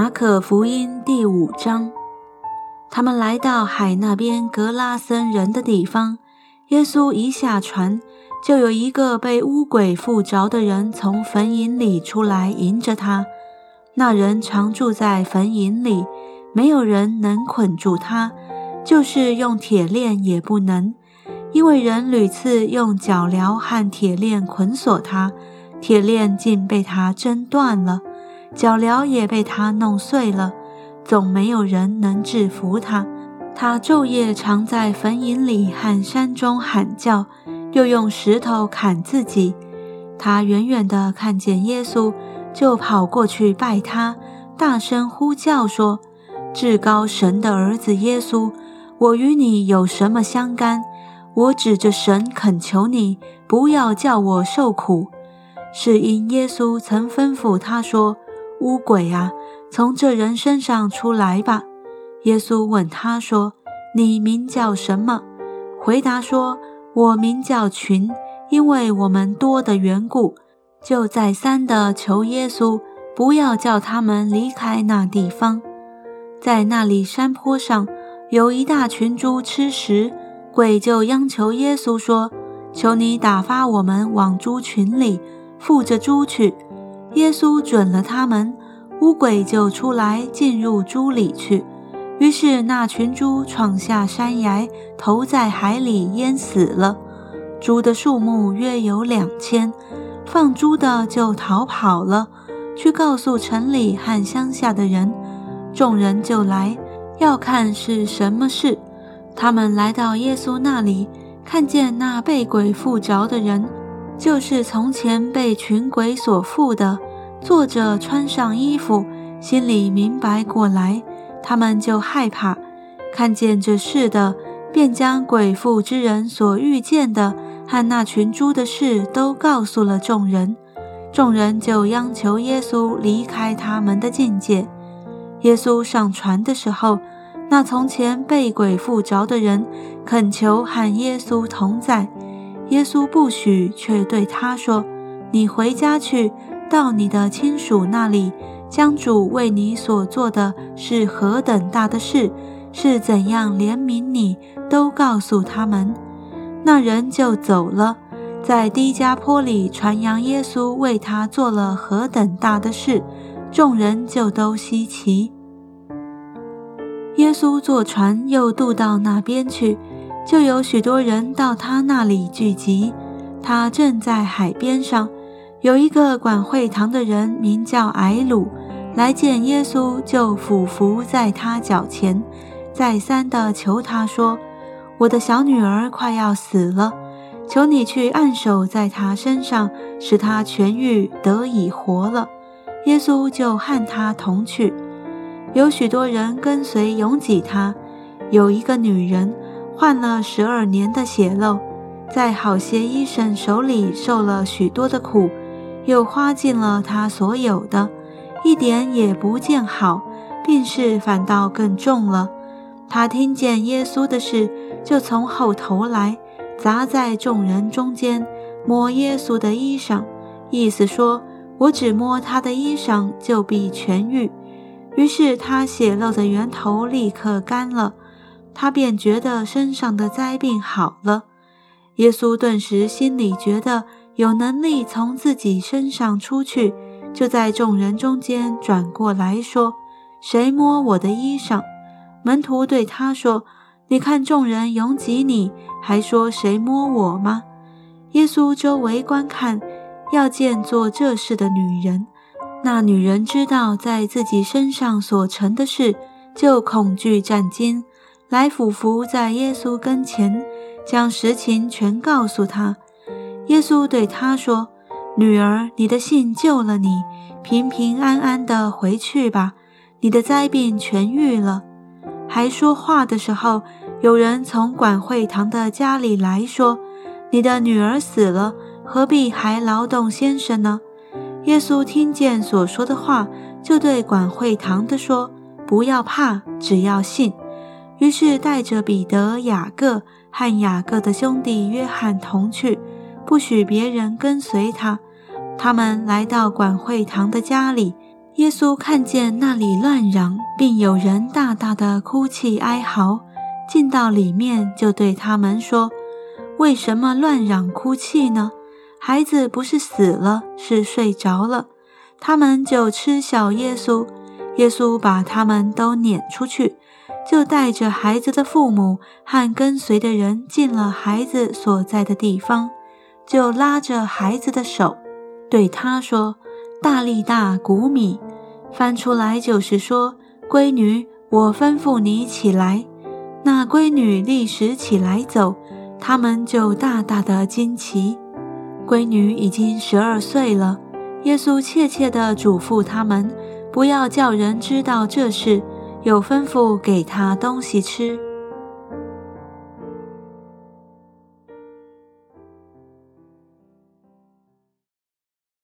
马可福音第五章，他们来到海那边格拉森人的地方。耶稣一下船，就有一个被污鬼附着的人从坟茔里出来迎着他。那人常住在坟茔里，没有人能捆住他，就是用铁链也不能，因为人屡次用脚镣和铁链捆锁他，铁链竟被他挣断了。脚镣也被他弄碎了，总没有人能制服他。他昼夜常在坟茔里和山中喊叫，又用石头砍自己。他远远地看见耶稣，就跑过去拜他，大声呼叫说：“至高神的儿子耶稣，我与你有什么相干？我指着神恳求你，不要叫我受苦。是因耶稣曾吩咐他说。”乌鬼啊，从这人身上出来吧！耶稣问他说：“你名叫什么？”回答说：“我名叫群，因为我们多的缘故。”就再三的求耶稣不要叫他们离开那地方。在那里山坡上有一大群猪吃食，鬼就央求耶稣说：“求你打发我们往猪群里，附着猪去。”耶稣准了他们，乌鬼就出来进入猪里去。于是那群猪闯下山崖，投在海里淹死了。猪的数目约有两千，放猪的就逃跑了，去告诉城里和乡下的人。众人就来要看是什么事。他们来到耶稣那里，看见那被鬼附着的人。就是从前被群鬼所附的，坐着穿上衣服，心里明白过来，他们就害怕。看见这事的，便将鬼附之人所遇见的和那群猪的事都告诉了众人。众人就央求耶稣离开他们的境界。耶稣上船的时候，那从前被鬼附着的人恳求和耶稣同在。耶稣不许，却对他说：“你回家去，到你的亲属那里，将主为你所做的是何等大的事，是怎样怜悯你，都告诉他们。”那人就走了，在低加坡里传扬耶稣为他做了何等大的事，众人就都稀奇。耶稣坐船又渡到那边去。就有许多人到他那里聚集，他正在海边上。有一个管会堂的人名叫艾鲁，来见耶稣，就俯伏在他脚前，再三的求他说：“我的小女儿快要死了，求你去按手在她身上，使她痊愈，得以活了。”耶稣就和他同去。有许多人跟随，拥挤他。有一个女人。患了十二年的血漏，在好些医生手里受了许多的苦，又花尽了他所有的，一点也不见好，病势反倒更重了。他听见耶稣的事，就从后头来，砸在众人中间，摸耶稣的衣裳，意思说：“我只摸他的衣裳，就必痊愈。”于是他血漏的源头立刻干了。他便觉得身上的灾病好了，耶稣顿时心里觉得有能力从自己身上出去，就在众人中间转过来说：“谁摸我的衣裳？”门徒对他说：“你看众人拥挤你，还说谁摸我吗？”耶稣周围观看，要见做这事的女人。那女人知道在自己身上所成的事，就恐惧战惊。来俯伏在耶稣跟前，将实情全告诉他。耶稣对他说：“女儿，你的信救了你，平平安安的回去吧。你的灾病痊愈了。”还说话的时候，有人从管会堂的家里来说：“你的女儿死了，何必还劳动先生呢？”耶稣听见所说的话，就对管会堂的说：“不要怕，只要信。”于是带着彼得、雅各和雅各的兄弟约翰同去，不许别人跟随他。他们来到管会堂的家里，耶稣看见那里乱嚷，并有人大大的哭泣哀嚎，进到里面，就对他们说：“为什么乱嚷哭泣呢？孩子不是死了，是睡着了。”他们就嗤笑耶稣。耶稣把他们都撵出去，就带着孩子的父母和跟随的人进了孩子所在的地方，就拉着孩子的手，对他说：“大力大谷米。”翻出来就是说：“闺女，我吩咐你起来。”那闺女立时起来走，他们就大大的惊奇。闺女已经十二岁了。耶稣切切地嘱咐他们，不要叫人知道这事，又吩咐给他东西吃。